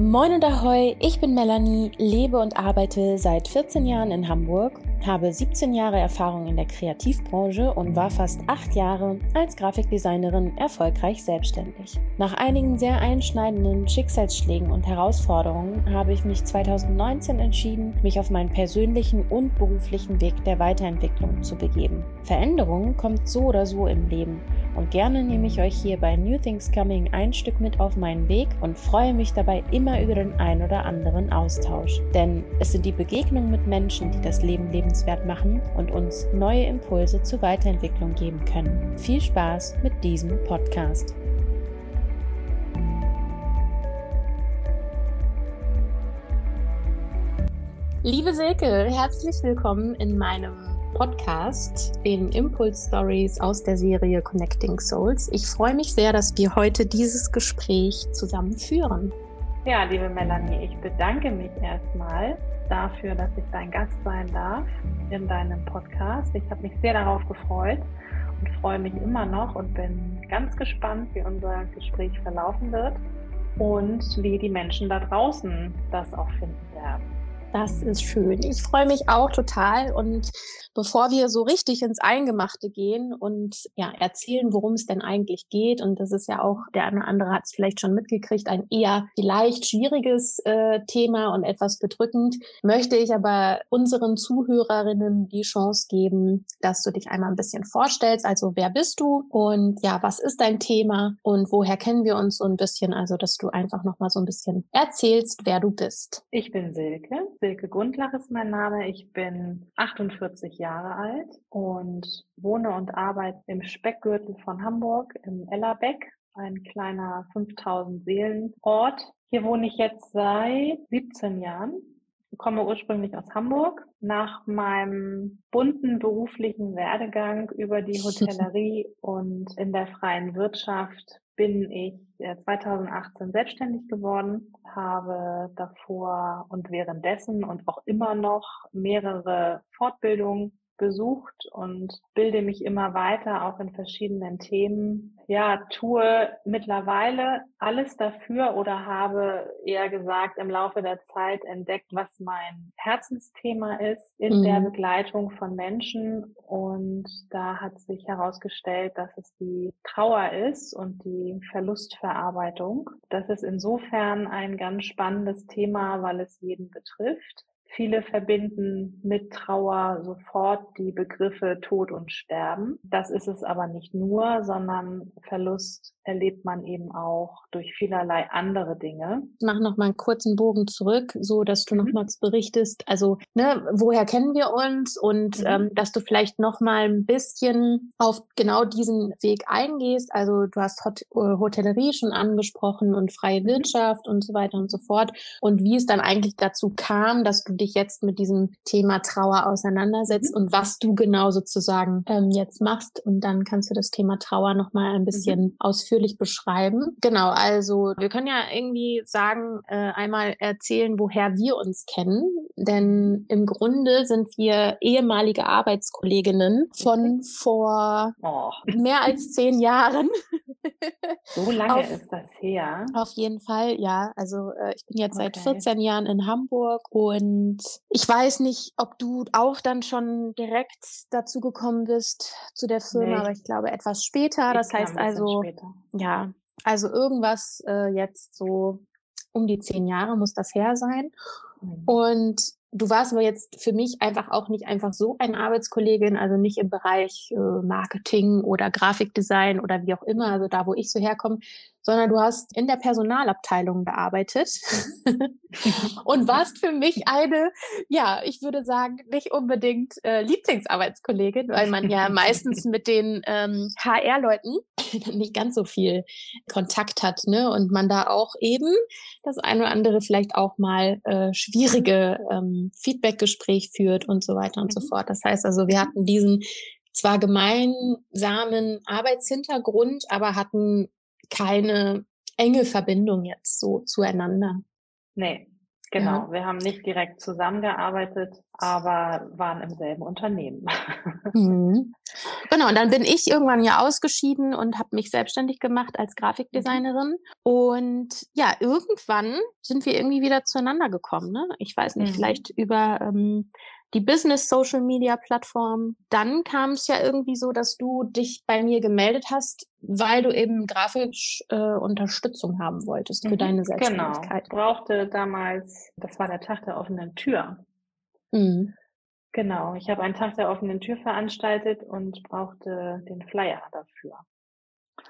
Moin und Ahoi, ich bin Melanie, lebe und arbeite seit 14 Jahren in Hamburg, habe 17 Jahre Erfahrung in der Kreativbranche und war fast 8 Jahre als Grafikdesignerin erfolgreich selbstständig. Nach einigen sehr einschneidenden Schicksalsschlägen und Herausforderungen habe ich mich 2019 entschieden, mich auf meinen persönlichen und beruflichen Weg der Weiterentwicklung zu begeben. Veränderung kommt so oder so im Leben und gerne nehme ich euch hier bei New Things Coming ein Stück mit auf meinen Weg und freue mich dabei immer über den ein oder anderen Austausch. Denn es sind die Begegnungen mit Menschen, die das Leben lebenswert machen und uns neue Impulse zur Weiterentwicklung geben können. Viel Spaß mit diesem Podcast. Liebe Silke, herzlich willkommen in meinem Podcast, den Impulse Stories aus der Serie Connecting Souls. Ich freue mich sehr, dass wir heute dieses Gespräch zusammen führen. Ja, liebe Melanie, ich bedanke mich erstmal dafür, dass ich dein Gast sein darf in deinem Podcast. Ich habe mich sehr darauf gefreut und freue mich immer noch und bin ganz gespannt, wie unser Gespräch verlaufen wird und wie die Menschen da draußen das auch finden werden. Das ist schön. Ich freue mich auch total. Und bevor wir so richtig ins Eingemachte gehen und ja, erzählen, worum es denn eigentlich geht, und das ist ja auch, der eine oder andere hat es vielleicht schon mitgekriegt, ein eher vielleicht schwieriges äh, Thema und etwas bedrückend, möchte ich aber unseren Zuhörerinnen die Chance geben, dass du dich einmal ein bisschen vorstellst. Also wer bist du und ja, was ist dein Thema und woher kennen wir uns so ein bisschen? Also, dass du einfach nochmal so ein bisschen erzählst, wer du bist. Ich bin Silke. Silke Gundlach ist mein Name. Ich bin 48 Jahre alt und wohne und arbeite im Speckgürtel von Hamburg im Ellerbeck, ein kleiner 5000 Seelen Ort. Hier wohne ich jetzt seit 17 Jahren. Ich komme ursprünglich aus Hamburg. Nach meinem bunten beruflichen Werdegang über die Hotellerie und in der freien Wirtschaft bin ich 2018 äh, selbstständig geworden, habe davor und währenddessen und auch immer noch mehrere Fortbildungen besucht und bilde mich immer weiter, auch in verschiedenen Themen. Ja, tue mittlerweile alles dafür oder habe eher gesagt im Laufe der Zeit entdeckt, was mein Herzensthema ist in mhm. der Begleitung von Menschen. Und da hat sich herausgestellt, dass es die Trauer ist und die Verlustverarbeitung. Das ist insofern ein ganz spannendes Thema, weil es jeden betrifft. Viele verbinden mit Trauer sofort die Begriffe Tod und Sterben. Das ist es aber nicht nur, sondern Verlust erlebt man eben auch durch vielerlei andere Dinge. Ich mache noch mal einen kurzen Bogen zurück, so dass du mhm. nochmals berichtest, also ne, woher kennen wir uns und mhm. ähm, dass du vielleicht noch mal ein bisschen auf genau diesen Weg eingehst. Also du hast Hot äh, Hotellerie schon angesprochen und freie mhm. Wirtschaft und so weiter und so fort und wie es dann eigentlich dazu kam, dass du dich jetzt mit diesem Thema Trauer auseinandersetzt mhm. und was du genau sozusagen ähm, jetzt machst und dann kannst du das Thema Trauer noch mal ein bisschen mhm. ausführlich beschreiben. Genau, also wir können ja irgendwie sagen, äh, einmal erzählen, woher wir uns kennen. Denn im Grunde sind wir ehemalige Arbeitskolleginnen von vor oh. mehr als zehn Jahren. So lange auf, ist das her. Auf jeden Fall, ja. Also äh, ich bin jetzt okay. seit 14 Jahren in Hamburg und ich weiß nicht, ob du auch dann schon direkt dazu gekommen bist zu der Firma, nee. aber ich glaube etwas später. Das heißt also, später. ja, also irgendwas äh, jetzt so um die zehn Jahre muss das her sein. Mhm. Und Du warst aber jetzt für mich einfach auch nicht einfach so eine Arbeitskollegin, also nicht im Bereich äh, Marketing oder Grafikdesign oder wie auch immer, also da, wo ich so herkomme, sondern du hast in der Personalabteilung gearbeitet und warst für mich eine, ja, ich würde sagen, nicht unbedingt äh, Lieblingsarbeitskollegin, weil man ja meistens mit den ähm, HR-Leuten nicht ganz so viel Kontakt hat, ne? Und man da auch eben das eine oder andere vielleicht auch mal äh, schwierige ähm, Feedbackgespräch führt und so weiter und so mhm. fort. Das heißt also, wir hatten diesen zwar gemeinsamen Arbeitshintergrund, aber hatten keine enge Verbindung jetzt so zueinander. Nee, Genau, ja. wir haben nicht direkt zusammengearbeitet, aber waren im selben Unternehmen. Mhm. Genau, und dann bin ich irgendwann ja ausgeschieden und habe mich selbstständig gemacht als Grafikdesignerin. Mhm. Und ja, irgendwann sind wir irgendwie wieder zueinander gekommen. Ne? Ich weiß nicht, mhm. vielleicht über ähm, die Business Social Media Plattform. Dann kam es ja irgendwie so, dass du dich bei mir gemeldet hast, weil du eben grafisch äh, Unterstützung haben wolltest für mhm, deine genau. Selbstständigkeit. Genau. Brauchte damals, das war der Tag der offenen Tür. Mhm. Genau, ich habe einen Tag der offenen Tür veranstaltet und brauchte den Flyer dafür.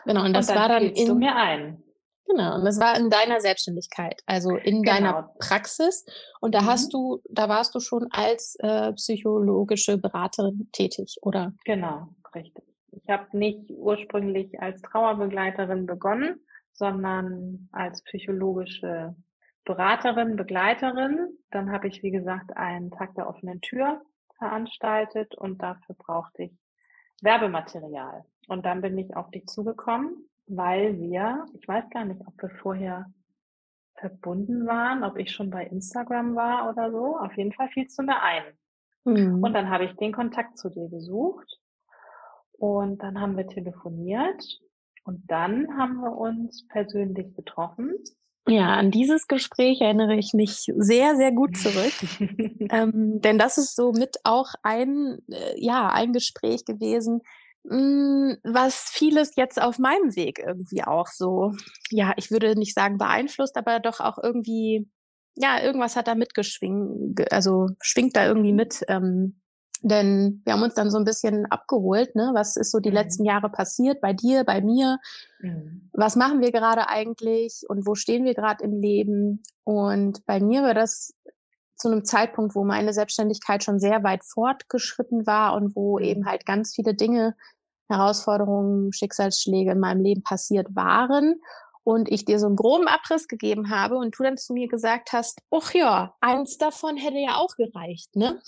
Genau, und das und war dann in, du mir ein. Genau, und das war in deiner Selbstständigkeit, also in genau. deiner Praxis. Und da mhm. hast du, da warst du schon als äh, psychologische Beraterin tätig, oder? Genau, richtig. Ich habe nicht ursprünglich als Trauerbegleiterin begonnen, sondern als psychologische Beraterin, Begleiterin. Dann habe ich, wie gesagt, einen Tag der offenen Tür veranstaltet und dafür brauchte ich Werbematerial. Und dann bin ich auf dich zugekommen weil wir, ich weiß gar nicht, ob wir vorher verbunden waren, ob ich schon bei Instagram war oder so. Auf jeden Fall fielst du mir ein. Mhm. Und dann habe ich den Kontakt zu dir gesucht und dann haben wir telefoniert und dann haben wir uns persönlich getroffen. Ja, an dieses Gespräch erinnere ich mich sehr, sehr gut zurück. ähm, denn das ist so mit auch ein, äh, ja, ein Gespräch gewesen, was vieles jetzt auf meinem Weg irgendwie auch so, ja, ich würde nicht sagen beeinflusst, aber doch auch irgendwie, ja, irgendwas hat da mitgeschwingt, also schwingt da irgendwie mit. Ähm, denn wir haben uns dann so ein bisschen abgeholt, ne? Was ist so die mhm. letzten Jahre passiert bei dir, bei mir? Mhm. Was machen wir gerade eigentlich und wo stehen wir gerade im Leben? Und bei mir war das zu einem Zeitpunkt, wo meine Selbstständigkeit schon sehr weit fortgeschritten war und wo eben halt ganz viele Dinge Herausforderungen, Schicksalsschläge in meinem Leben passiert waren und ich dir so einen groben Abriss gegeben habe und du dann zu mir gesagt hast, ach ja, eins davon hätte ja auch gereicht, ne?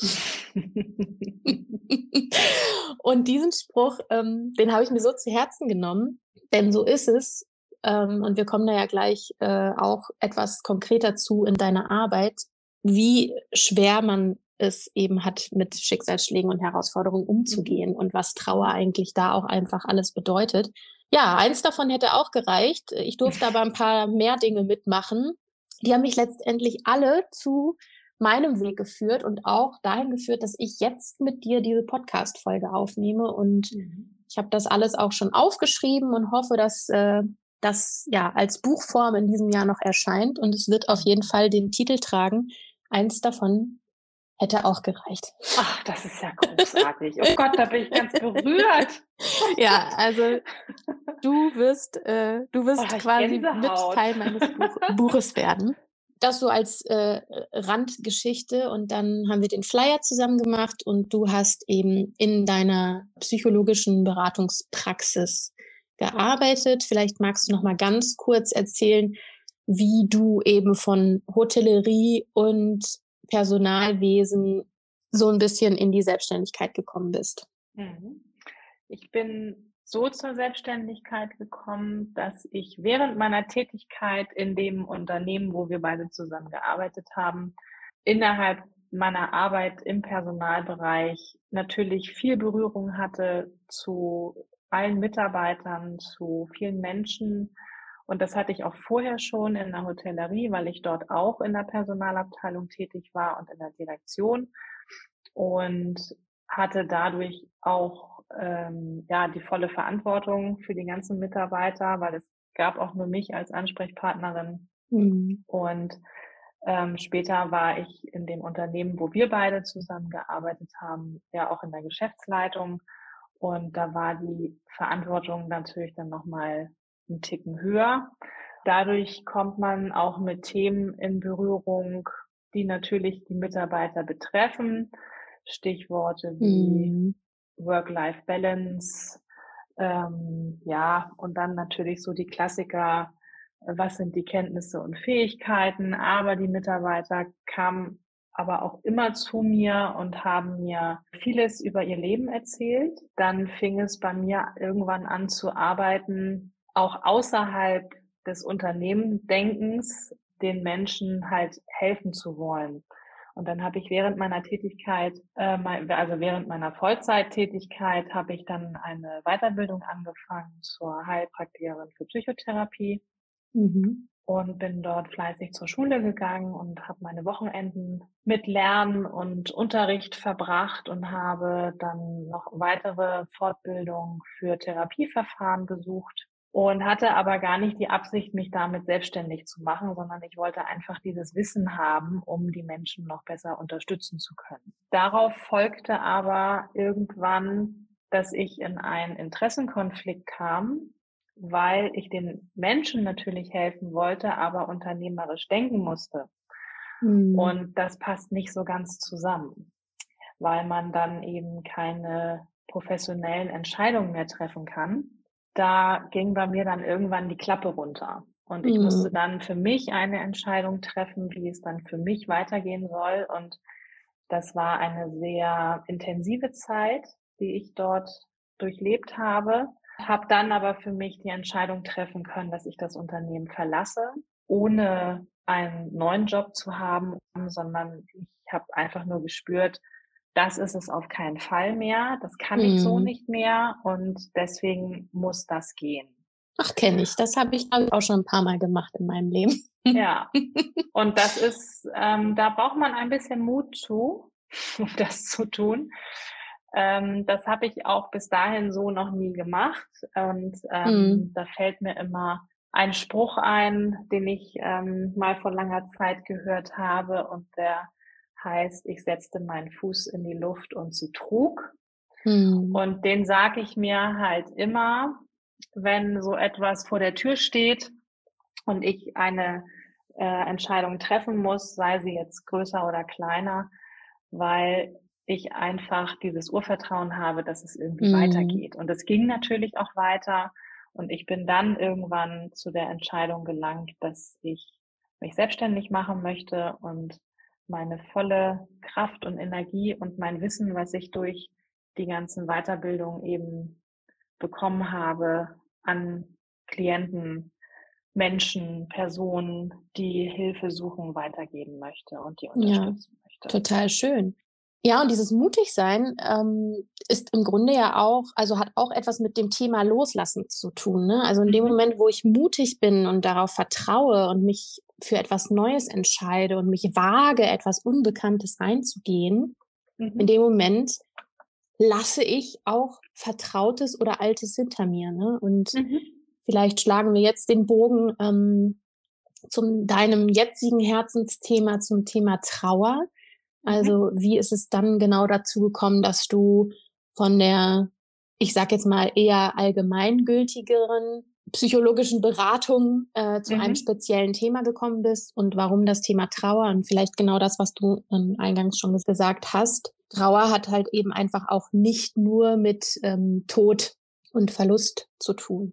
und diesen Spruch, ähm, den habe ich mir so zu Herzen genommen, denn so ist es. Ähm, und wir kommen da ja gleich äh, auch etwas konkreter zu in deiner Arbeit, wie schwer man es eben hat, mit Schicksalsschlägen und Herausforderungen umzugehen und was Trauer eigentlich da auch einfach alles bedeutet. Ja, eins davon hätte auch gereicht. Ich durfte aber ein paar mehr Dinge mitmachen. Die haben mich letztendlich alle zu meinem Weg geführt und auch dahin geführt, dass ich jetzt mit dir diese Podcast-Folge aufnehme. Und mhm. ich habe das alles auch schon aufgeschrieben und hoffe, dass äh, das ja als Buchform in diesem Jahr noch erscheint. Und es wird auf jeden Fall den Titel tragen. Eins davon hätte auch gereicht. Ach, das ist ja großartig. Oh Gott, da bin ich ganz berührt. ja, also du wirst, äh, du wirst oh, quasi mit Teil meines Buch Buches werden. Das so als äh, Randgeschichte und dann haben wir den Flyer zusammen gemacht und du hast eben in deiner psychologischen Beratungspraxis gearbeitet. Vielleicht magst du noch mal ganz kurz erzählen, wie du eben von Hotellerie und Personalwesen so ein bisschen in die Selbstständigkeit gekommen bist? Mhm. Ich bin so zur Selbstständigkeit gekommen, dass ich während meiner Tätigkeit in dem Unternehmen, wo wir beide zusammen gearbeitet haben, innerhalb meiner Arbeit im Personalbereich natürlich viel Berührung hatte zu allen Mitarbeitern, zu vielen Menschen, und das hatte ich auch vorher schon in der Hotellerie, weil ich dort auch in der Personalabteilung tätig war und in der Direktion und hatte dadurch auch ähm, ja die volle Verantwortung für die ganzen Mitarbeiter, weil es gab auch nur mich als Ansprechpartnerin. Mhm. Und ähm, später war ich in dem Unternehmen, wo wir beide zusammengearbeitet haben, ja auch in der Geschäftsleitung. Und da war die Verantwortung natürlich dann nochmal einen Ticken höher. Dadurch kommt man auch mit Themen in Berührung, die natürlich die Mitarbeiter betreffen. Stichworte wie mhm. Work-Life-Balance, ähm, ja, und dann natürlich so die Klassiker, was sind die Kenntnisse und Fähigkeiten, aber die Mitarbeiter kamen aber auch immer zu mir und haben mir vieles über ihr Leben erzählt. Dann fing es bei mir irgendwann an zu arbeiten, auch außerhalb des Unternehmendenkens, den Menschen halt helfen zu wollen. Und dann habe ich während meiner Tätigkeit, äh, also während meiner Vollzeittätigkeit, habe ich dann eine Weiterbildung angefangen zur Heilpraktikerin für Psychotherapie mhm. und bin dort fleißig zur Schule gegangen und habe meine Wochenenden mit Lernen und Unterricht verbracht und habe dann noch weitere Fortbildungen für Therapieverfahren besucht und hatte aber gar nicht die Absicht, mich damit selbstständig zu machen, sondern ich wollte einfach dieses Wissen haben, um die Menschen noch besser unterstützen zu können. Darauf folgte aber irgendwann, dass ich in einen Interessenkonflikt kam, weil ich den Menschen natürlich helfen wollte, aber unternehmerisch denken musste. Mhm. Und das passt nicht so ganz zusammen, weil man dann eben keine professionellen Entscheidungen mehr treffen kann da ging bei mir dann irgendwann die Klappe runter. Und ich mhm. musste dann für mich eine Entscheidung treffen, wie es dann für mich weitergehen soll. Und das war eine sehr intensive Zeit, die ich dort durchlebt habe. Habe dann aber für mich die Entscheidung treffen können, dass ich das Unternehmen verlasse, ohne einen neuen Job zu haben, sondern ich habe einfach nur gespürt, das ist es auf keinen Fall mehr, das kann ich so mhm. nicht mehr und deswegen muss das gehen. Ach, kenne ich. Das habe ich auch schon ein paar Mal gemacht in meinem Leben. Ja, und das ist, ähm, da braucht man ein bisschen Mut zu, um das zu tun. Ähm, das habe ich auch bis dahin so noch nie gemacht. Und ähm, mhm. da fällt mir immer ein Spruch ein, den ich ähm, mal vor langer Zeit gehört habe und der heißt, ich setzte meinen Fuß in die Luft und sie trug. Mhm. Und den sage ich mir halt immer, wenn so etwas vor der Tür steht und ich eine äh, Entscheidung treffen muss, sei sie jetzt größer oder kleiner, weil ich einfach dieses Urvertrauen habe, dass es irgendwie mhm. weitergeht. Und es ging natürlich auch weiter. Und ich bin dann irgendwann zu der Entscheidung gelangt, dass ich mich selbstständig machen möchte und meine volle Kraft und Energie und mein Wissen, was ich durch die ganzen Weiterbildungen eben bekommen habe, an Klienten, Menschen, Personen, die Hilfe suchen, weitergeben möchte und die unterstützen ja, möchte. Total schön. Ja, und dieses Mutigsein ähm, ist im Grunde ja auch, also hat auch etwas mit dem Thema Loslassen zu tun. Ne? Also in dem mhm. Moment, wo ich mutig bin und darauf vertraue und mich für etwas Neues entscheide und mich wage, etwas Unbekanntes einzugehen, mhm. in dem Moment lasse ich auch Vertrautes oder Altes hinter mir. Ne? Und mhm. vielleicht schlagen wir jetzt den Bogen ähm, zum deinem jetzigen Herzensthema, zum Thema Trauer. Mhm. Also wie ist es dann genau dazu gekommen, dass du von der, ich sag jetzt mal, eher allgemeingültigeren psychologischen Beratung äh, zu mhm. einem speziellen Thema gekommen bist und warum das Thema Trauer und vielleicht genau das, was du ähm, eingangs schon gesagt hast. Trauer hat halt eben einfach auch nicht nur mit ähm, Tod und Verlust zu tun.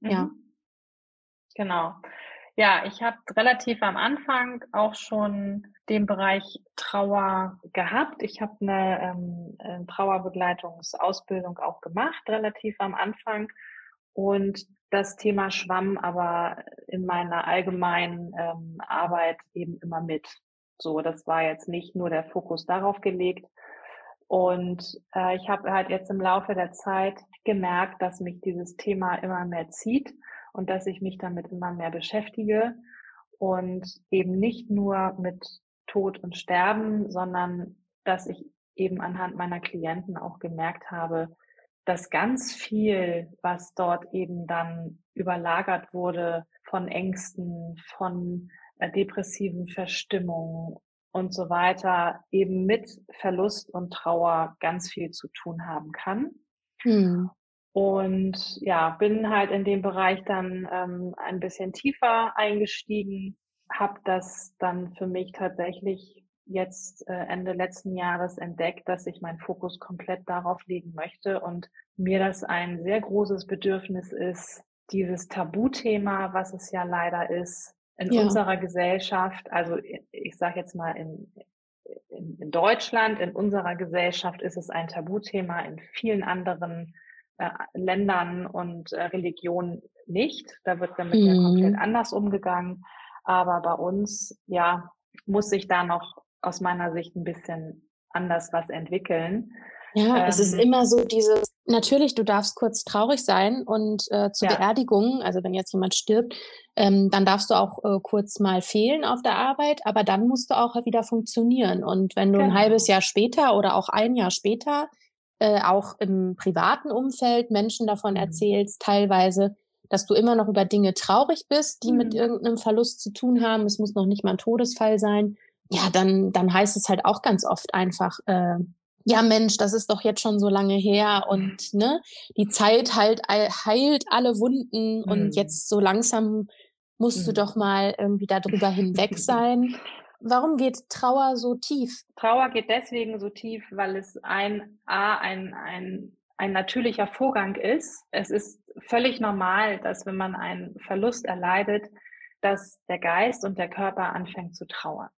Mhm. Ja. Genau. Ja, ich habe relativ am Anfang auch schon den Bereich Trauer gehabt. Ich habe eine, ähm, eine Trauerbegleitungsausbildung auch gemacht, relativ am Anfang. Und das Thema schwamm aber in meiner allgemeinen ähm, Arbeit eben immer mit. So, das war jetzt nicht nur der Fokus darauf gelegt. Und äh, ich habe halt jetzt im Laufe der Zeit gemerkt, dass mich dieses Thema immer mehr zieht und dass ich mich damit immer mehr beschäftige und eben nicht nur mit Tod und Sterben, sondern dass ich eben anhand meiner Klienten auch gemerkt habe, dass ganz viel, was dort eben dann überlagert wurde von Ängsten, von äh, depressiven Verstimmungen und so weiter, eben mit Verlust und Trauer ganz viel zu tun haben kann. Hm. Und ja, bin halt in dem Bereich dann ähm, ein bisschen tiefer eingestiegen, habe das dann für mich tatsächlich jetzt äh, Ende letzten Jahres entdeckt, dass ich meinen Fokus komplett darauf legen möchte und mir das ein sehr großes Bedürfnis ist, dieses Tabuthema, was es ja leider ist, in ja. unserer Gesellschaft, also ich sage jetzt mal in, in, in, Deutschland, in unserer Gesellschaft ist es ein Tabuthema, in vielen anderen äh, Ländern und äh, Religionen nicht. Da wird damit mhm. ja komplett anders umgegangen. Aber bei uns, ja, muss sich da noch aus meiner Sicht ein bisschen anders was entwickeln. Ja, ähm, es ist ähm. immer so dieses, natürlich, du darfst kurz traurig sein und äh, zur ja. Beerdigung, also wenn jetzt jemand stirbt, ähm, dann darfst du auch äh, kurz mal fehlen auf der Arbeit, aber dann musst du auch wieder funktionieren. Und wenn du genau. ein halbes Jahr später oder auch ein Jahr später äh, auch im privaten Umfeld Menschen davon mhm. erzählst, teilweise, dass du immer noch über Dinge traurig bist, die mhm. mit irgendeinem Verlust zu tun haben. Es muss noch nicht mal ein Todesfall sein. Ja, dann, dann heißt es halt auch ganz oft einfach, äh, ja Mensch, das ist doch jetzt schon so lange her und ne, die Zeit halt heilt alle Wunden mhm. und jetzt so langsam musst mhm. du doch mal irgendwie darüber hinweg sein. Warum geht Trauer so tief? Trauer geht deswegen so tief, weil es ein A, ein, ein, ein natürlicher Vorgang ist. Es ist völlig normal, dass wenn man einen Verlust erleidet, dass der Geist und der Körper anfängt zu trauern.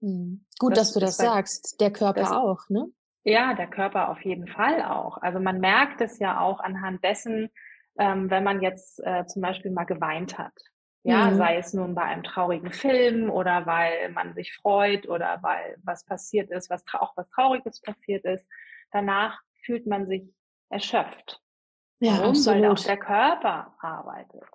Mhm. Gut, das dass du das sagst. Der Körper auch, ne? Ja, der Körper auf jeden Fall auch. Also man merkt es ja auch anhand dessen, ähm, wenn man jetzt äh, zum Beispiel mal geweint hat. Ja, mhm. sei es nun bei einem traurigen Film oder weil man sich freut oder weil was passiert ist, was auch was Trauriges passiert ist. Danach fühlt man sich erschöpft. Ja, Warum? Absolut. Weil auch der Körper arbeitet.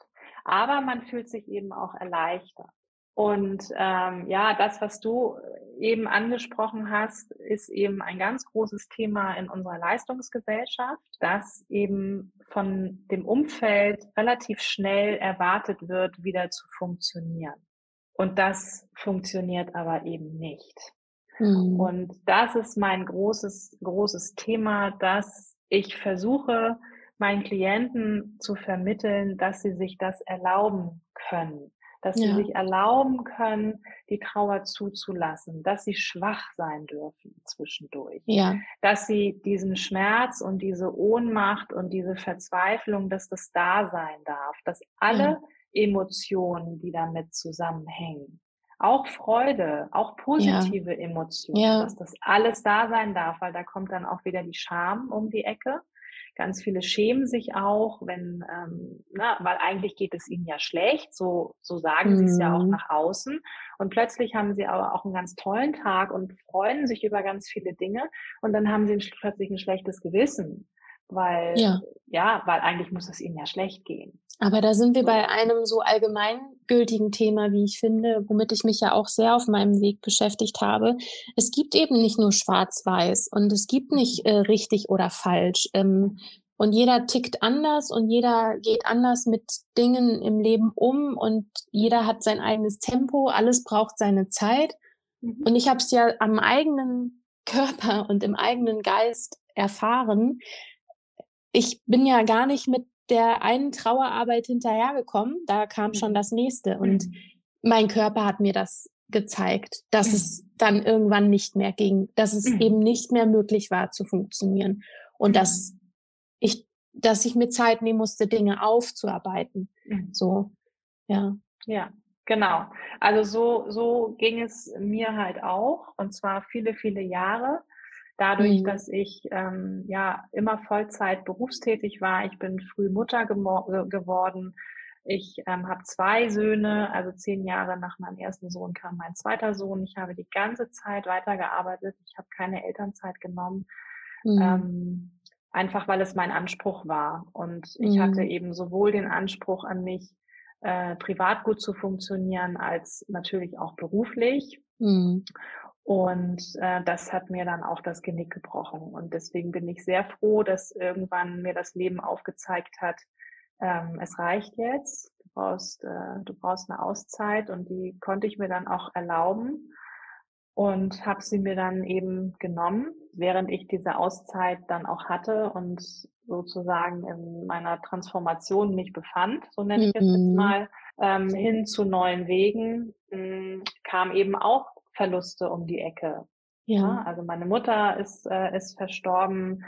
Aber man fühlt sich eben auch erleichtert. Und ähm, ja, das, was du eben angesprochen hast, ist eben ein ganz großes Thema in unserer Leistungsgesellschaft, dass eben von dem Umfeld relativ schnell erwartet wird, wieder zu funktionieren. Und das funktioniert aber eben nicht. Mhm. Und das ist mein großes, großes Thema, dass ich versuche, meinen Klienten zu vermitteln, dass sie sich das erlauben können dass ja. sie sich erlauben können, die Trauer zuzulassen, dass sie schwach sein dürfen zwischendurch, ja. dass sie diesen Schmerz und diese Ohnmacht und diese Verzweiflung, dass das da sein darf, dass alle ja. Emotionen, die damit zusammenhängen, auch Freude, auch positive Emotionen, dass das alles da sein darf, weil da kommt dann auch wieder die Scham um die Ecke. Ganz viele schämen sich auch, wenn, ähm, na, weil eigentlich geht es ihnen ja schlecht, so, so sagen mhm. sie es ja auch mhm. nach außen. Und plötzlich haben sie aber auch einen ganz tollen Tag und freuen sich über ganz viele Dinge. Und dann haben sie plötzlich ein schlechtes Gewissen, weil, ja, ja weil eigentlich muss es ihnen ja schlecht gehen. Aber da sind wir bei einem so allgemeingültigen Thema, wie ich finde, womit ich mich ja auch sehr auf meinem Weg beschäftigt habe. Es gibt eben nicht nur schwarz-weiß und es gibt nicht äh, richtig oder falsch. Ähm, und jeder tickt anders und jeder geht anders mit Dingen im Leben um und jeder hat sein eigenes Tempo, alles braucht seine Zeit. Mhm. Und ich habe es ja am eigenen Körper und im eigenen Geist erfahren. Ich bin ja gar nicht mit der einen Trauerarbeit hinterhergekommen, da kam schon mhm. das nächste. Und mhm. mein Körper hat mir das gezeigt, dass mhm. es dann irgendwann nicht mehr ging, dass es eben nicht mehr möglich war zu funktionieren und dass ich, dass ich mir Zeit nehmen musste, Dinge aufzuarbeiten. So, ja. Ja, genau. Also so, so ging es mir halt auch und zwar viele, viele Jahre. Dadurch, mhm. dass ich ähm, ja immer Vollzeit berufstätig war, ich bin früh Mutter geworden. Ich ähm, habe zwei Söhne, also zehn Jahre nach meinem ersten Sohn kam mein zweiter Sohn. Ich habe die ganze Zeit weitergearbeitet. Ich habe keine Elternzeit genommen, mhm. ähm, einfach weil es mein Anspruch war. Und ich hatte mhm. eben sowohl den Anspruch an mich, äh, privat gut zu funktionieren, als natürlich auch beruflich. Mhm. Und äh, das hat mir dann auch das Genick gebrochen. Und deswegen bin ich sehr froh, dass irgendwann mir das Leben aufgezeigt hat, ähm, es reicht jetzt, du brauchst, äh, du brauchst eine Auszeit und die konnte ich mir dann auch erlauben und habe sie mir dann eben genommen, während ich diese Auszeit dann auch hatte und sozusagen in meiner Transformation mich befand, so nenne ich es jetzt mhm. mal, ähm, hin zu neuen Wegen, mh, hm, kam eben auch Verluste um die Ecke. Ja. also meine Mutter ist, äh, ist verstorben.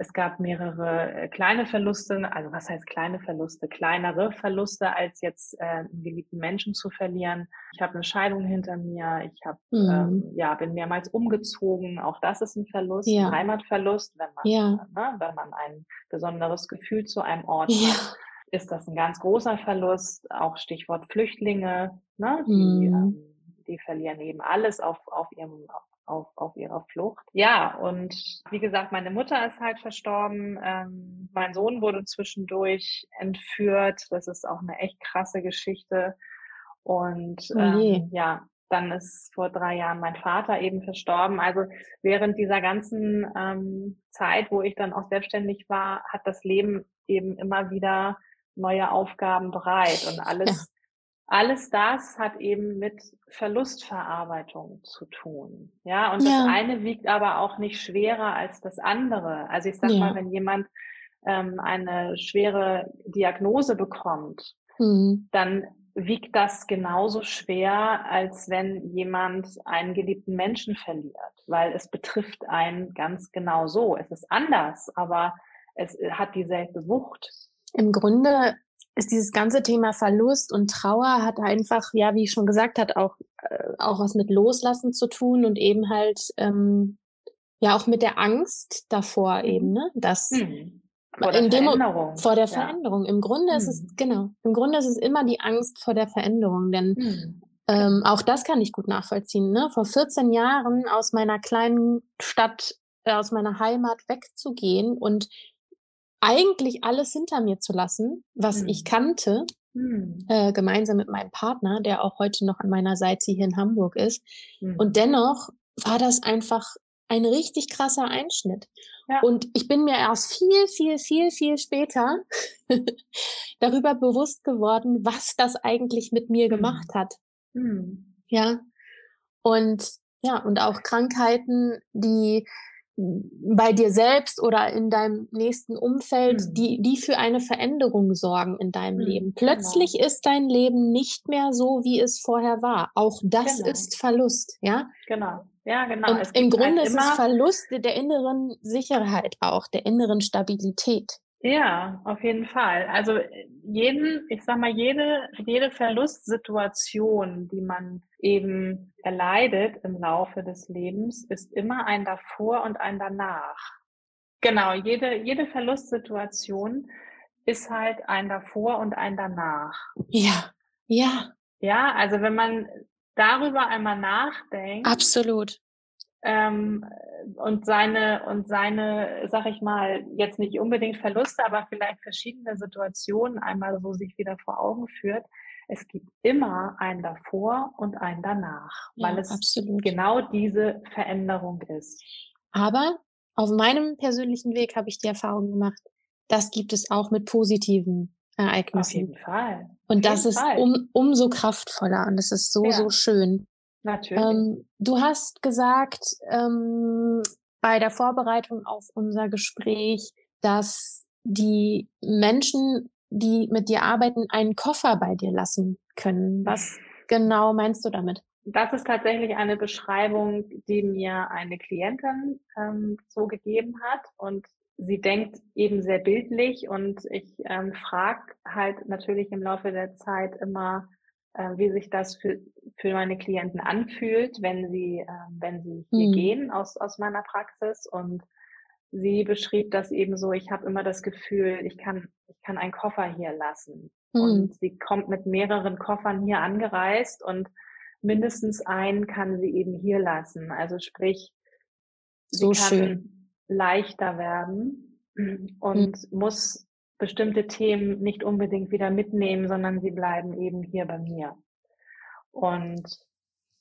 Es gab mehrere äh, kleine Verluste, also was heißt kleine Verluste? Kleinere Verluste, als jetzt äh, einen geliebten Menschen zu verlieren. Ich habe eine Scheidung hinter mir. Ich habe mhm. ähm, ja bin mehrmals umgezogen. Auch das ist ein Verlust, ja. ein Heimatverlust, wenn man ja. ne, wenn man ein besonderes Gefühl zu einem Ort ja. hat. ist das ein ganz großer Verlust, auch Stichwort Flüchtlinge, ne? die, mhm. ähm, die verlieren eben alles auf, auf ihrem auf, auf ihrer Flucht. Ja, und wie gesagt, meine Mutter ist halt verstorben. Ähm, mein Sohn wurde zwischendurch entführt. Das ist auch eine echt krasse Geschichte. Und oh ähm, ja, dann ist vor drei Jahren mein Vater eben verstorben. Also während dieser ganzen ähm, Zeit, wo ich dann auch selbstständig war, hat das Leben eben immer wieder neue Aufgaben bereit und alles, ja. Alles das hat eben mit Verlustverarbeitung zu tun. Ja, und ja. das eine wiegt aber auch nicht schwerer als das andere. Also ich sag ja. mal, wenn jemand ähm, eine schwere Diagnose bekommt, mhm. dann wiegt das genauso schwer, als wenn jemand einen geliebten Menschen verliert, weil es betrifft einen ganz genau so. Es ist anders, aber es hat dieselbe Wucht. Im Grunde ist dieses ganze Thema Verlust und Trauer hat einfach, ja, wie ich schon gesagt hat, auch, äh, auch was mit Loslassen zu tun und eben halt, ähm, ja, auch mit der Angst davor eben, ne, dass, hm vor der in Veränderung. vor der Veränderung. Im Grunde hm. ist es, hm. genau, im Grunde ist es immer die Angst vor der Veränderung, denn hm. ähm, auch das kann ich gut nachvollziehen. Ne? Vor 14 Jahren aus meiner kleinen Stadt, äh, aus meiner Heimat wegzugehen und eigentlich alles hinter mir zu lassen, was hm. ich kannte, hm. äh, gemeinsam mit meinem Partner, der auch heute noch an meiner Seite hier in Hamburg ist. Hm. Und dennoch war das einfach ein richtig krasser Einschnitt. Ja. Und ich bin mir erst viel, viel, viel, viel später darüber bewusst geworden, was das eigentlich mit mir mhm. gemacht hat. Mhm. Ja. Und ja, und auch Krankheiten, die bei dir selbst oder in deinem nächsten Umfeld, mhm. die, die für eine Veränderung sorgen in deinem mhm. Leben. Plötzlich genau. ist dein Leben nicht mehr so, wie es vorher war. Auch das genau. ist Verlust, ja? Genau. Ja, genau. Und im Grunde halt ist es Verlust der inneren Sicherheit auch, der inneren Stabilität. Ja, auf jeden Fall. Also jeden, ich sag mal, jede, jede Verlustsituation, die man eben erleidet im Laufe des Lebens, ist immer ein davor und ein danach. Genau, jede, jede Verlustsituation ist halt ein davor und ein danach. Ja, ja. Ja, also wenn man darüber einmal nachdenkt. Absolut. Ähm, und seine, und seine, sag ich mal, jetzt nicht unbedingt Verluste, aber vielleicht verschiedene Situationen einmal so sich wieder vor Augen führt. Es gibt immer ein davor und ein danach, ja, weil es absolut. genau diese Veränderung ist. Aber auf meinem persönlichen Weg habe ich die Erfahrung gemacht, das gibt es auch mit positiven Ereignissen. Auf jeden Fall. Und das ist um, umso kraftvoller und das ist so, ja. so schön. Natürlich. Ähm, du hast gesagt ähm, bei der Vorbereitung auf unser Gespräch, dass die Menschen, die mit dir arbeiten, einen Koffer bei dir lassen können. Was genau meinst du damit? Das ist tatsächlich eine Beschreibung, die mir eine Klientin ähm, so gegeben hat. Und sie denkt eben sehr bildlich und ich ähm, frage halt natürlich im Laufe der Zeit immer, äh, wie sich das für, für meine Klienten anfühlt, wenn sie, äh, wenn sie hier mhm. gehen aus, aus meiner Praxis. Und sie beschrieb das eben so, ich habe immer das Gefühl, ich kann, ich kann einen Koffer hier lassen. Mhm. Und sie kommt mit mehreren Koffern hier angereist und mindestens einen kann sie eben hier lassen. Also sprich, so schön leichter werden und mhm. muss bestimmte Themen nicht unbedingt wieder mitnehmen, sondern sie bleiben eben hier bei mir. Und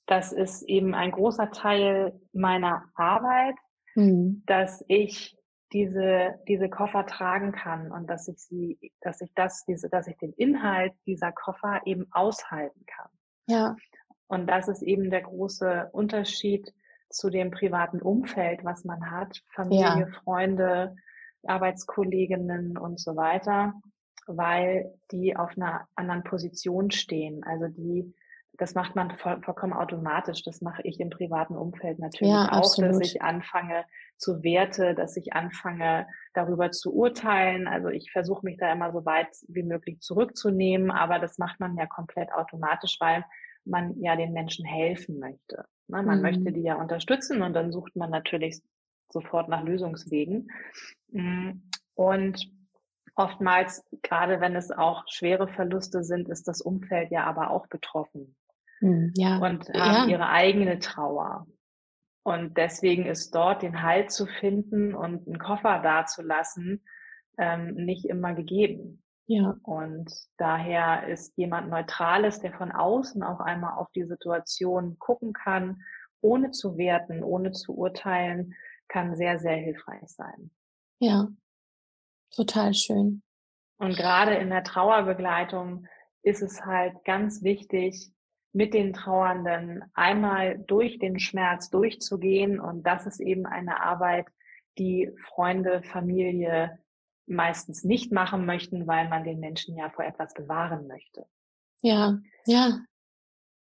das ist eben ein großer Teil meiner Arbeit, mhm. dass ich diese, diese Koffer tragen kann und dass ich sie, dass ich das, diese, dass ich den Inhalt dieser Koffer eben aushalten kann. Ja. Und das ist eben der große Unterschied zu dem privaten Umfeld, was man hat, Familie, ja. Freunde, Arbeitskolleginnen und so weiter, weil die auf einer anderen Position stehen. Also die, das macht man voll, vollkommen automatisch. Das mache ich im privaten Umfeld natürlich ja, auch, absolut. dass ich anfange zu Werte, dass ich anfange darüber zu urteilen. Also ich versuche mich da immer so weit wie möglich zurückzunehmen, aber das macht man ja komplett automatisch, weil man ja den Menschen helfen möchte. Ne? Man mhm. möchte die ja unterstützen und dann sucht man natürlich sofort nach Lösungswegen. Mm, und oftmals, gerade wenn es auch schwere Verluste sind, ist das Umfeld ja aber auch betroffen. Hm, ja. Und haben ja. ihre eigene Trauer. Und deswegen ist dort den Halt zu finden und einen Koffer dazulassen, ähm, nicht immer gegeben. Ja. Und daher ist jemand Neutrales, der von außen auch einmal auf die Situation gucken kann, ohne zu werten, ohne zu urteilen, kann sehr, sehr hilfreich sein. Ja, total schön. Und gerade in der Trauerbegleitung ist es halt ganz wichtig, mit den Trauernden einmal durch den Schmerz durchzugehen. Und das ist eben eine Arbeit, die Freunde, Familie meistens nicht machen möchten, weil man den Menschen ja vor etwas bewahren möchte. Ja, ja.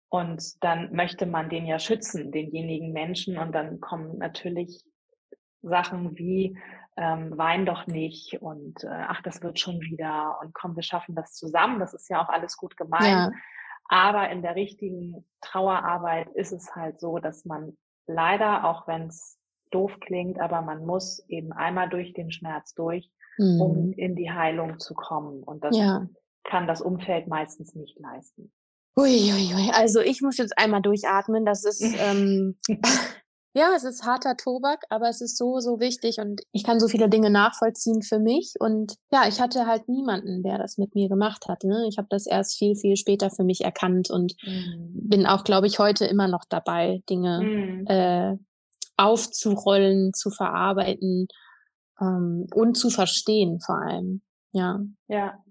Und dann möchte man den ja schützen, denjenigen Menschen. Und dann kommen natürlich Sachen wie, ähm, wein doch nicht und äh, ach, das wird schon wieder und komm, wir schaffen das zusammen. Das ist ja auch alles gut gemeint. Ja. Aber in der richtigen Trauerarbeit ist es halt so, dass man leider, auch wenn es doof klingt, aber man muss eben einmal durch den Schmerz durch, mhm. um in die Heilung zu kommen. Und das ja. kann das Umfeld meistens nicht leisten. Uiuiui, also ich muss jetzt einmal durchatmen. Das ist ähm, ja, es ist harter Tobak, aber es ist so, so wichtig und ich kann so viele Dinge nachvollziehen für mich. Und ja, ich hatte halt niemanden, der das mit mir gemacht hat. Ne? Ich habe das erst viel, viel später für mich erkannt und mhm. bin auch, glaube ich, heute immer noch dabei, Dinge mhm. äh, aufzurollen, zu verarbeiten ähm, und zu verstehen vor allem. Ja. Ja.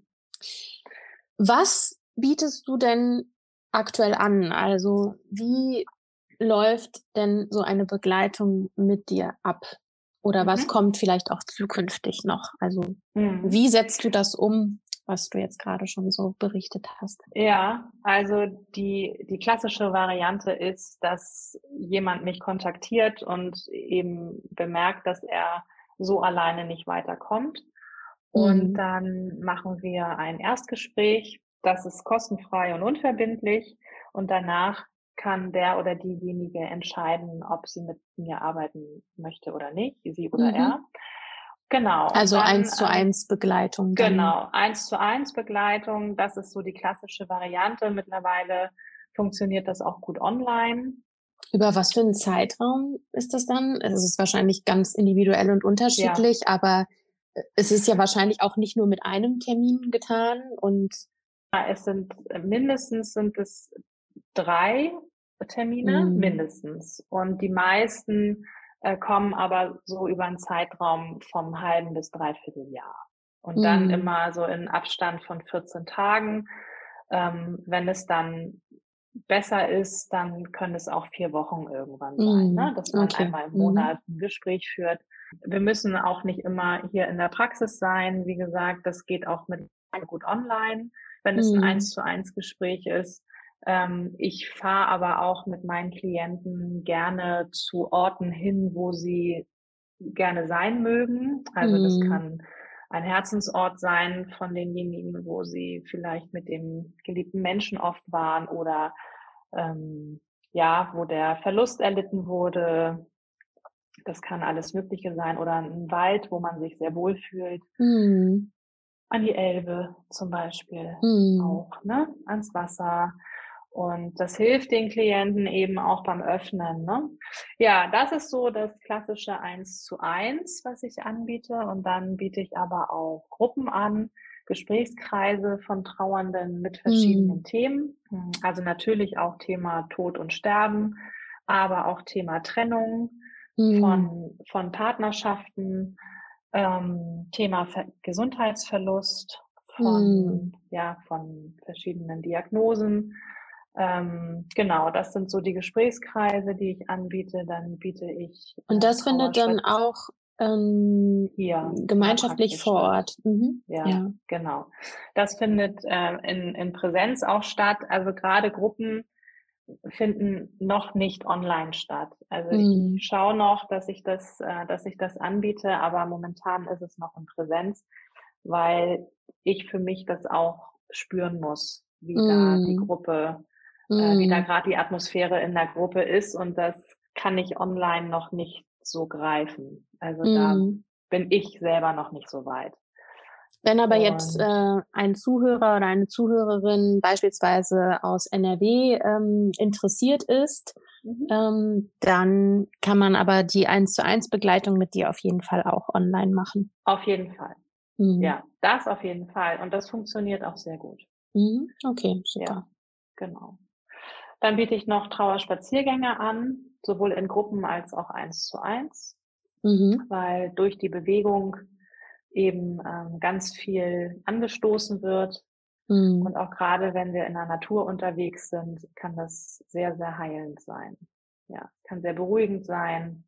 Was bietest du denn aktuell an? Also wie läuft denn so eine Begleitung mit dir ab? Oder mhm. was kommt vielleicht auch zukünftig noch? Also mhm. wie setzt du das um, was du jetzt gerade schon so berichtet hast? Ja, also die, die klassische Variante ist, dass jemand mich kontaktiert und eben bemerkt, dass er so alleine nicht weiterkommt. Und mhm. dann machen wir ein Erstgespräch. Das ist kostenfrei und unverbindlich. Und danach kann der oder diejenige entscheiden, ob sie mit mir arbeiten möchte oder nicht, sie oder mhm. er. Genau. Also eins zu ähm, eins Begleitung. Dann. Genau, eins zu eins Begleitung. Das ist so die klassische Variante. Mittlerweile funktioniert das auch gut online. Über was für einen Zeitraum ist das dann? Es ist wahrscheinlich ganz individuell und unterschiedlich, ja. aber äh, es ist ja wahrscheinlich auch nicht nur mit einem Termin getan und es sind mindestens sind es drei Termine mhm. mindestens. Und die meisten äh, kommen aber so über einen Zeitraum vom halben bis dreiviertel Jahr. Und dann mhm. immer so in Abstand von 14 Tagen. Ähm, wenn es dann besser ist, dann können es auch vier Wochen irgendwann sein, ne? Mhm. dass man okay. einmal im mhm. Monat ein Gespräch führt. Wir müssen auch nicht immer hier in der Praxis sein. Wie gesagt, das geht auch mit gut online, wenn es ein mhm. eins zu eins Gespräch ist. Ähm, ich fahre aber auch mit meinen Klienten gerne zu Orten hin, wo sie gerne sein mögen. Also das mhm. kann ein Herzensort sein von denjenigen, wo sie vielleicht mit dem geliebten Menschen oft waren oder ähm, ja, wo der Verlust erlitten wurde. Das kann alles Mögliche sein oder ein Wald, wo man sich sehr wohl fühlt. Mhm. An die Elbe zum Beispiel mhm. auch, ne? Ans Wasser. Und das hilft den Klienten eben auch beim Öffnen. Ne? Ja, das ist so das klassische Eins zu eins, was ich anbiete. Und dann biete ich aber auch Gruppen an, Gesprächskreise von Trauernden mit verschiedenen mhm. Themen. Also natürlich auch Thema Tod und Sterben, aber auch Thema Trennung mhm. von, von Partnerschaften, ähm, Thema Ver Gesundheitsverlust von, mhm. ja, von verschiedenen Diagnosen ähm, genau, das sind so die Gesprächskreise, die ich anbiete. Dann biete ich. Und das findet dann auch ähm, hier gemeinschaftlich vor Ort. Mhm. Ja, ja, genau. Das findet äh, in, in Präsenz auch statt. Also gerade Gruppen finden noch nicht online statt. Also mhm. ich schaue noch, dass ich das, äh, dass ich das anbiete, aber momentan ist es noch in Präsenz, weil ich für mich das auch spüren muss, wie mhm. da die mhm. Gruppe mhm. äh, wie da mhm. gerade die Atmosphäre in der Gruppe ist und das kann ich online noch nicht so greifen. Also mhm. da bin ich selber noch nicht so weit. Wenn aber jetzt äh, ein Zuhörer oder eine Zuhörerin beispielsweise aus NRW ähm, interessiert ist, mhm. ähm, dann kann man aber die 1 zu 1 Begleitung mit dir auf jeden Fall auch online machen. Auf jeden Fall. Mhm. Ja, das auf jeden Fall. Und das funktioniert auch sehr gut. Mhm. Okay, super. Ja, genau. Dann biete ich noch Trauerspaziergänge an, sowohl in Gruppen als auch eins zu eins, mhm. weil durch die Bewegung eben ähm, ganz viel angestoßen wird. Mhm. Und auch gerade wenn wir in der Natur unterwegs sind, kann das sehr, sehr heilend sein. Ja, kann sehr beruhigend sein.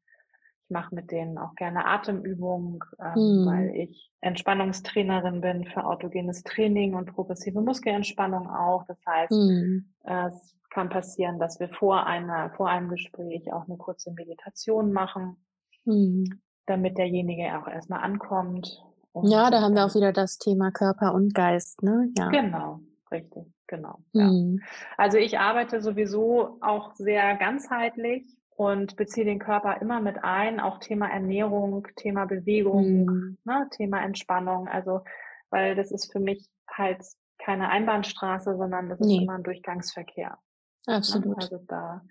Ich mache mit denen auch gerne Atemübungen, ähm, mhm. weil ich Entspannungstrainerin bin für autogenes Training und progressive Muskelentspannung auch. Das heißt, mhm. äh, es kann passieren, dass wir vor einer, vor einem Gespräch auch eine kurze Meditation machen, mhm. damit derjenige auch erstmal ankommt. ja, da haben wir auch wieder das Thema Körper und Geist, ne? Ja. Genau, richtig, genau. Ja. Also ich arbeite sowieso auch sehr ganzheitlich und beziehe den Körper immer mit ein, auch Thema Ernährung, Thema Bewegung, mhm. ne, Thema Entspannung. Also, weil das ist für mich halt keine Einbahnstraße, sondern das ist nee. immer ein Durchgangsverkehr. Ne? Absolut. Ne? Also da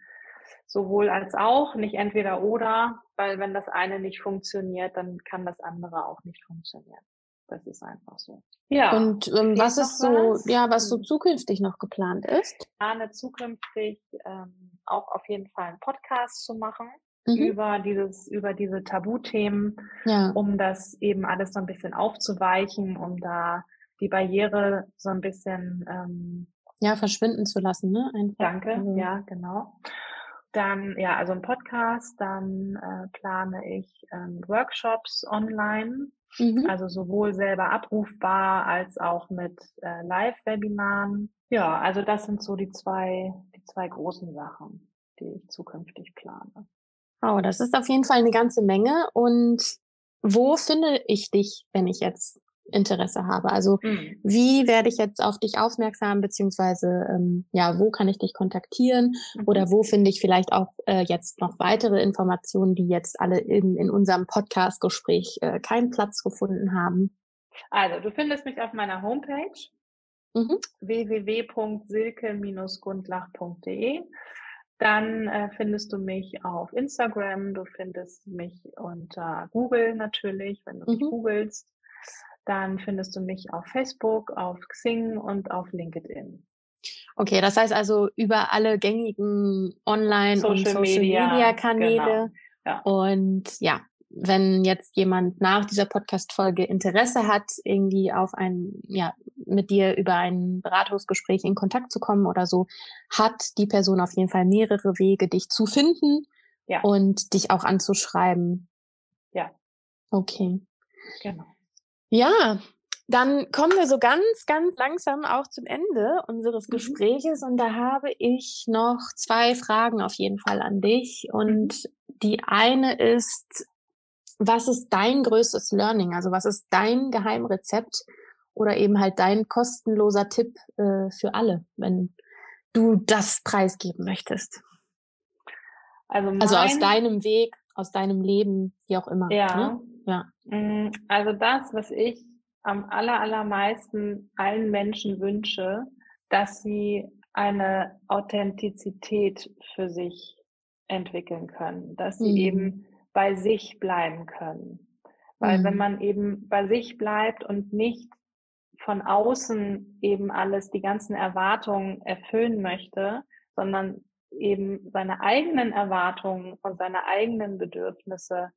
sowohl als auch, nicht entweder oder, weil wenn das eine nicht funktioniert, dann kann das andere auch nicht funktionieren. Das ist einfach so. Ja. Und ähm, was ist so, was? ja, was so hm. zukünftig noch geplant ist? Ich plane zukünftig ähm, auch auf jeden Fall einen Podcast zu machen mhm. über dieses, über diese Tabuthemen, ja. um das eben alles so ein bisschen aufzuweichen, um da die Barriere so ein bisschen ähm, ja verschwinden zu lassen, ne? Einfach. Danke, also. ja genau. Dann ja, also ein Podcast, dann äh, plane ich ähm, Workshops online Mhm. Also sowohl selber abrufbar als auch mit äh, Live-Webinaren. Ja, also das sind so die zwei, die zwei großen Sachen, die ich zukünftig plane. Oh, das ist auf jeden Fall eine ganze Menge. Und wo finde ich dich, wenn ich jetzt Interesse habe. Also mhm. wie werde ich jetzt auf dich aufmerksam, beziehungsweise ähm, ja, wo kann ich dich kontaktieren mhm. oder wo finde ich vielleicht auch äh, jetzt noch weitere Informationen, die jetzt alle in, in unserem Podcast-Gespräch äh, keinen Platz gefunden haben? Also du findest mich auf meiner Homepage mhm. www.silke-gundlach.de dann äh, findest du mich auf Instagram, du findest mich unter Google natürlich, wenn du mich mhm. googelst dann findest du mich auf Facebook, auf Xing und auf LinkedIn. Okay, das heißt also über alle gängigen Online- Social und Social-Media-Kanäle. Genau, ja. Und ja, wenn jetzt jemand nach dieser Podcast-Folge Interesse hat, irgendwie auf ein, ja, mit dir über ein Beratungsgespräch in Kontakt zu kommen oder so, hat die Person auf jeden Fall mehrere Wege, dich zu finden ja. und dich auch anzuschreiben. Ja. Okay. Genau. Ja, dann kommen wir so ganz, ganz langsam auch zum Ende unseres mhm. Gespräches und da habe ich noch zwei Fragen auf jeden Fall an dich. Und mhm. die eine ist, was ist dein größtes Learning? Also was ist dein Geheimrezept oder eben halt dein kostenloser Tipp äh, für alle, wenn du das preisgeben möchtest? Also, also aus deinem Weg, aus deinem Leben, wie auch immer. Ja. Ne? Ja. Mm, also das, was ich am aller, allermeisten allen Menschen wünsche, dass sie eine Authentizität für sich entwickeln können, dass sie mhm. eben bei sich bleiben können. Weil mhm. wenn man eben bei sich bleibt und nicht von außen eben alles, die ganzen Erwartungen erfüllen möchte, sondern eben seine eigenen Erwartungen und seine eigenen Bedürfnisse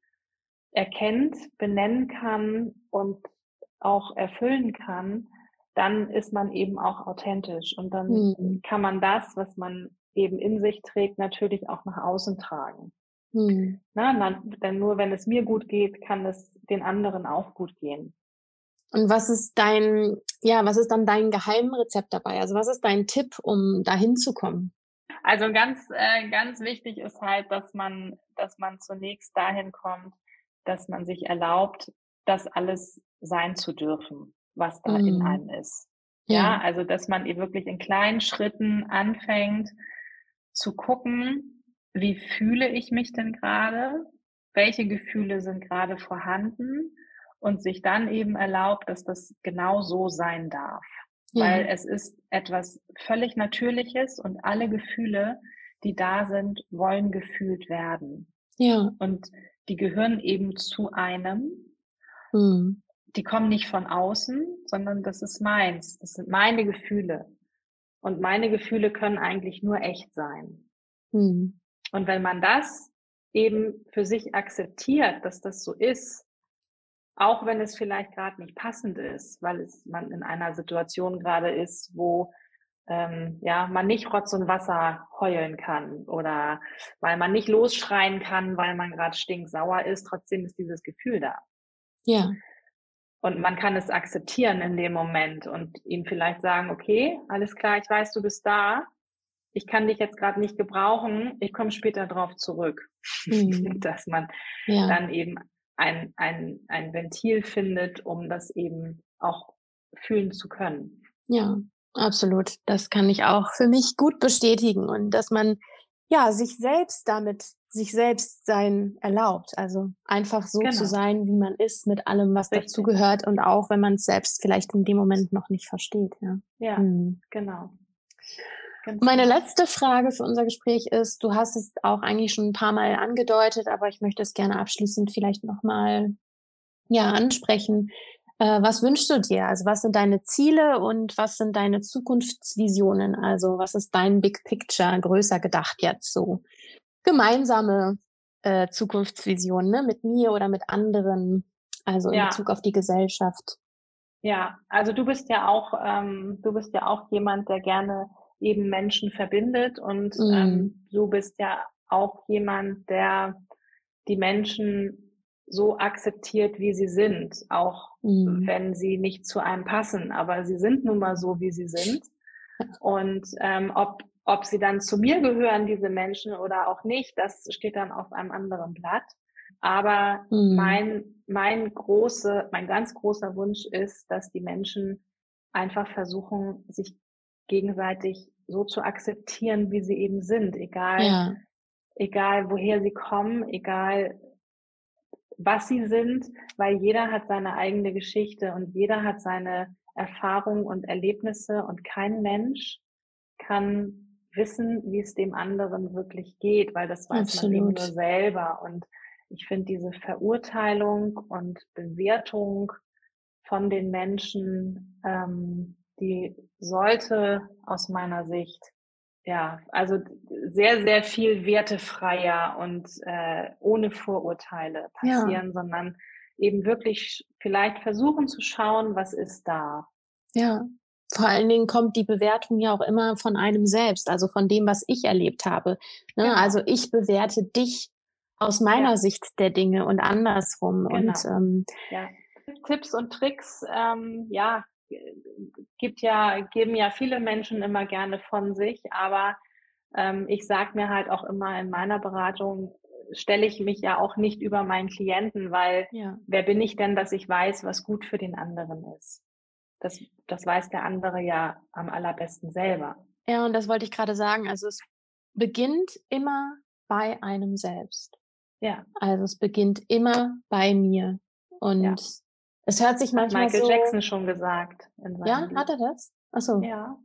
erkennt, benennen kann und auch erfüllen kann, dann ist man eben auch authentisch und dann mhm. kann man das, was man eben in sich trägt, natürlich auch nach außen tragen. Mhm. Na, man, denn nur wenn es mir gut geht, kann es den anderen auch gut gehen. Und was ist dein, ja, was ist dann dein Geheimrezept dabei? Also was ist dein Tipp, um dahin zu kommen? Also ganz, äh, ganz wichtig ist halt, dass man, dass man zunächst dahin kommt, dass man sich erlaubt, das alles sein zu dürfen, was da mhm. in einem ist. Ja. ja, also dass man eben wirklich in kleinen Schritten anfängt zu gucken, wie fühle ich mich denn gerade? Welche Gefühle sind gerade vorhanden? und sich dann eben erlaubt, dass das genau so sein darf. Ja. Weil es ist etwas völlig Natürliches und alle Gefühle, die da sind, wollen gefühlt werden. Ja. Und die gehören eben zu einem. Mhm. Die kommen nicht von außen, sondern das ist meins. Das sind meine Gefühle. Und meine Gefühle können eigentlich nur echt sein. Mhm. Und wenn man das eben für sich akzeptiert, dass das so ist, auch wenn es vielleicht gerade nicht passend ist, weil es man in einer Situation gerade ist, wo ähm, ja man nicht Rotz und Wasser heulen kann oder weil man nicht losschreien kann, weil man gerade stinksauer ist, trotzdem ist dieses Gefühl da. Ja. Und man kann es akzeptieren in dem Moment und ihm vielleicht sagen, okay, alles klar, ich weiß, du bist da. Ich kann dich jetzt gerade nicht gebrauchen. Ich komme später drauf zurück. Mhm. Dass man ja. dann eben ein, ein, ein Ventil findet, um das eben auch fühlen zu können. Ja, absolut. Das kann ich auch für mich gut bestätigen und dass man ja sich selbst damit sich selbst sein erlaubt. Also einfach so genau. zu sein, wie man ist, mit allem, was Richtig. dazugehört und auch wenn man es selbst vielleicht in dem Moment noch nicht versteht. Ja, ja hm. genau. Ganz Meine genau. letzte Frage für unser Gespräch ist, du hast es auch eigentlich schon ein paar Mal angedeutet, aber ich möchte es gerne abschließend vielleicht nochmal ja, ansprechen. Äh, was wünschst du dir? Also was sind deine Ziele und was sind deine Zukunftsvisionen? Also was ist dein Big Picture größer gedacht jetzt so? Gemeinsame äh, Zukunftsvisionen ne? mit mir oder mit anderen, also in ja. Bezug auf die Gesellschaft. Ja, also du bist ja auch, ähm, du bist ja auch jemand, der gerne eben Menschen verbindet. Und mhm. ähm, du bist ja auch jemand, der die Menschen so akzeptiert, wie sie sind, auch mhm. wenn sie nicht zu einem passen. Aber sie sind nun mal so, wie sie sind. Und ähm, ob, ob sie dann zu mir gehören, diese Menschen, oder auch nicht, das steht dann auf einem anderen Blatt. Aber mhm. mein, mein große, mein ganz großer Wunsch ist, dass die Menschen einfach versuchen, sich gegenseitig so zu akzeptieren, wie sie eben sind, egal, ja. egal woher sie kommen, egal was sie sind, weil jeder hat seine eigene Geschichte und jeder hat seine Erfahrungen und Erlebnisse und kein Mensch kann wissen, wie es dem anderen wirklich geht, weil das weiß Absolut. man eben nur selber. Und ich finde diese Verurteilung und Bewertung von den Menschen ähm, die sollte aus meiner Sicht ja, also sehr, sehr viel wertefreier und äh, ohne Vorurteile passieren, ja. sondern eben wirklich vielleicht versuchen zu schauen, was ist da. Ja, vor allen Dingen kommt die Bewertung ja auch immer von einem selbst, also von dem, was ich erlebt habe. Ne? Genau. Also ich bewerte dich aus meiner ja. Sicht der Dinge und andersrum. Genau. Und ähm, ja. Tipps und Tricks, ähm, ja, gibt ja, geben ja viele Menschen immer gerne von sich, aber ähm, ich sage mir halt auch immer in meiner Beratung, stelle ich mich ja auch nicht über meinen Klienten, weil ja. wer bin ich denn, dass ich weiß, was gut für den anderen ist? Das, das weiß der andere ja am allerbesten selber. Ja, und das wollte ich gerade sagen. Also es beginnt immer bei einem selbst. Ja. Also es beginnt immer bei mir. Und ja. Es hört sich manchmal Michael so... Jackson schon gesagt. ja, Lied. hat er das? Achso. Ja.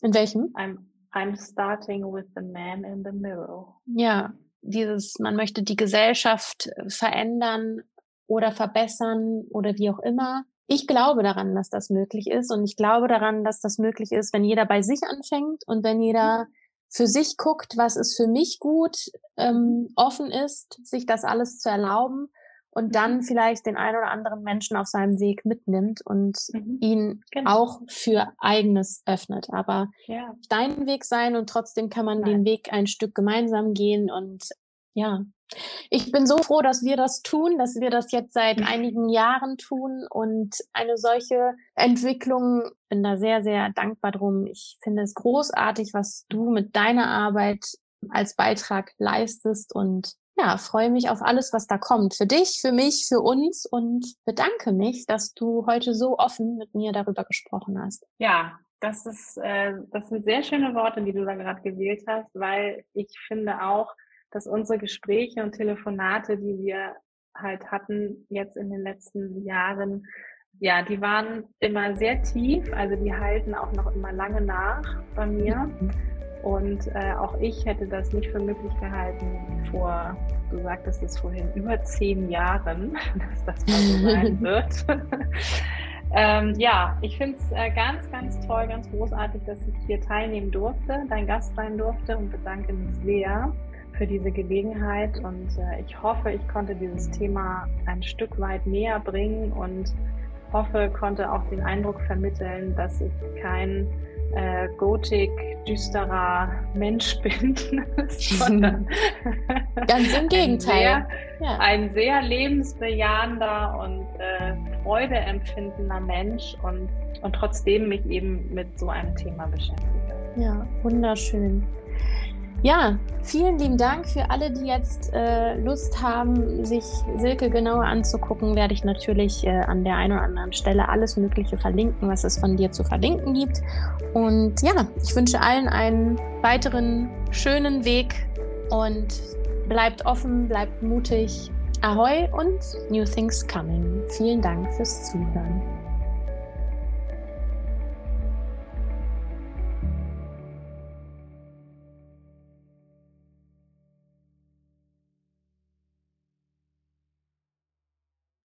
In welchem? I'm, I'm starting with the man in the mirror. Ja, dieses, man möchte die Gesellschaft verändern oder verbessern oder wie auch immer. Ich glaube daran, dass das möglich ist und ich glaube daran, dass das möglich ist, wenn jeder bei sich anfängt und wenn jeder für sich guckt, was ist für mich gut, ähm, offen ist, sich das alles zu erlauben und dann mhm. vielleicht den einen oder anderen Menschen auf seinem Weg mitnimmt und mhm. ihn genau. auch für eigenes öffnet. Aber ja. dein Weg sein und trotzdem kann man Nein. den Weg ein Stück gemeinsam gehen und ja. Ich bin so froh, dass wir das tun, dass wir das jetzt seit mhm. einigen Jahren tun und eine solche Entwicklung bin da sehr, sehr dankbar drum. Ich finde es großartig, was du mit deiner Arbeit als Beitrag leistest und ja, freue mich auf alles, was da kommt. Für dich, für mich, für uns und bedanke mich, dass du heute so offen mit mir darüber gesprochen hast. Ja, das ist, äh, das sind sehr schöne Worte, die du da gerade gewählt hast, weil ich finde auch, dass unsere Gespräche und Telefonate, die wir halt hatten jetzt in den letzten Jahren, ja, die waren immer sehr tief, also die halten auch noch immer lange nach bei mir. Und äh, auch ich hätte das nicht für möglich gehalten vor, du sagtest es vorhin, über zehn Jahren, dass das mal so sein wird. ähm, ja, ich finde es äh, ganz, ganz toll, ganz großartig, dass ich hier teilnehmen durfte, dein Gast sein durfte und bedanke mich sehr für diese Gelegenheit. Und äh, ich hoffe, ich konnte dieses Thema ein Stück weit näher bringen und hoffe, konnte auch den Eindruck vermitteln, dass ich kein äh, gothic, düsterer Mensch bin, sondern ganz im Gegenteil. Ein sehr, ja. ein sehr lebensbejahender und äh, freudeempfindender Mensch und, und trotzdem mich eben mit so einem Thema beschäftige. Ja, wunderschön. Ja, vielen lieben Dank für alle, die jetzt äh, Lust haben, sich Silke genauer anzugucken. Werde ich natürlich äh, an der einen oder anderen Stelle alles Mögliche verlinken, was es von dir zu verlinken gibt. Und ja, ich wünsche allen einen weiteren schönen Weg und bleibt offen, bleibt mutig. Ahoi und New Things Coming. Vielen Dank fürs Zuhören.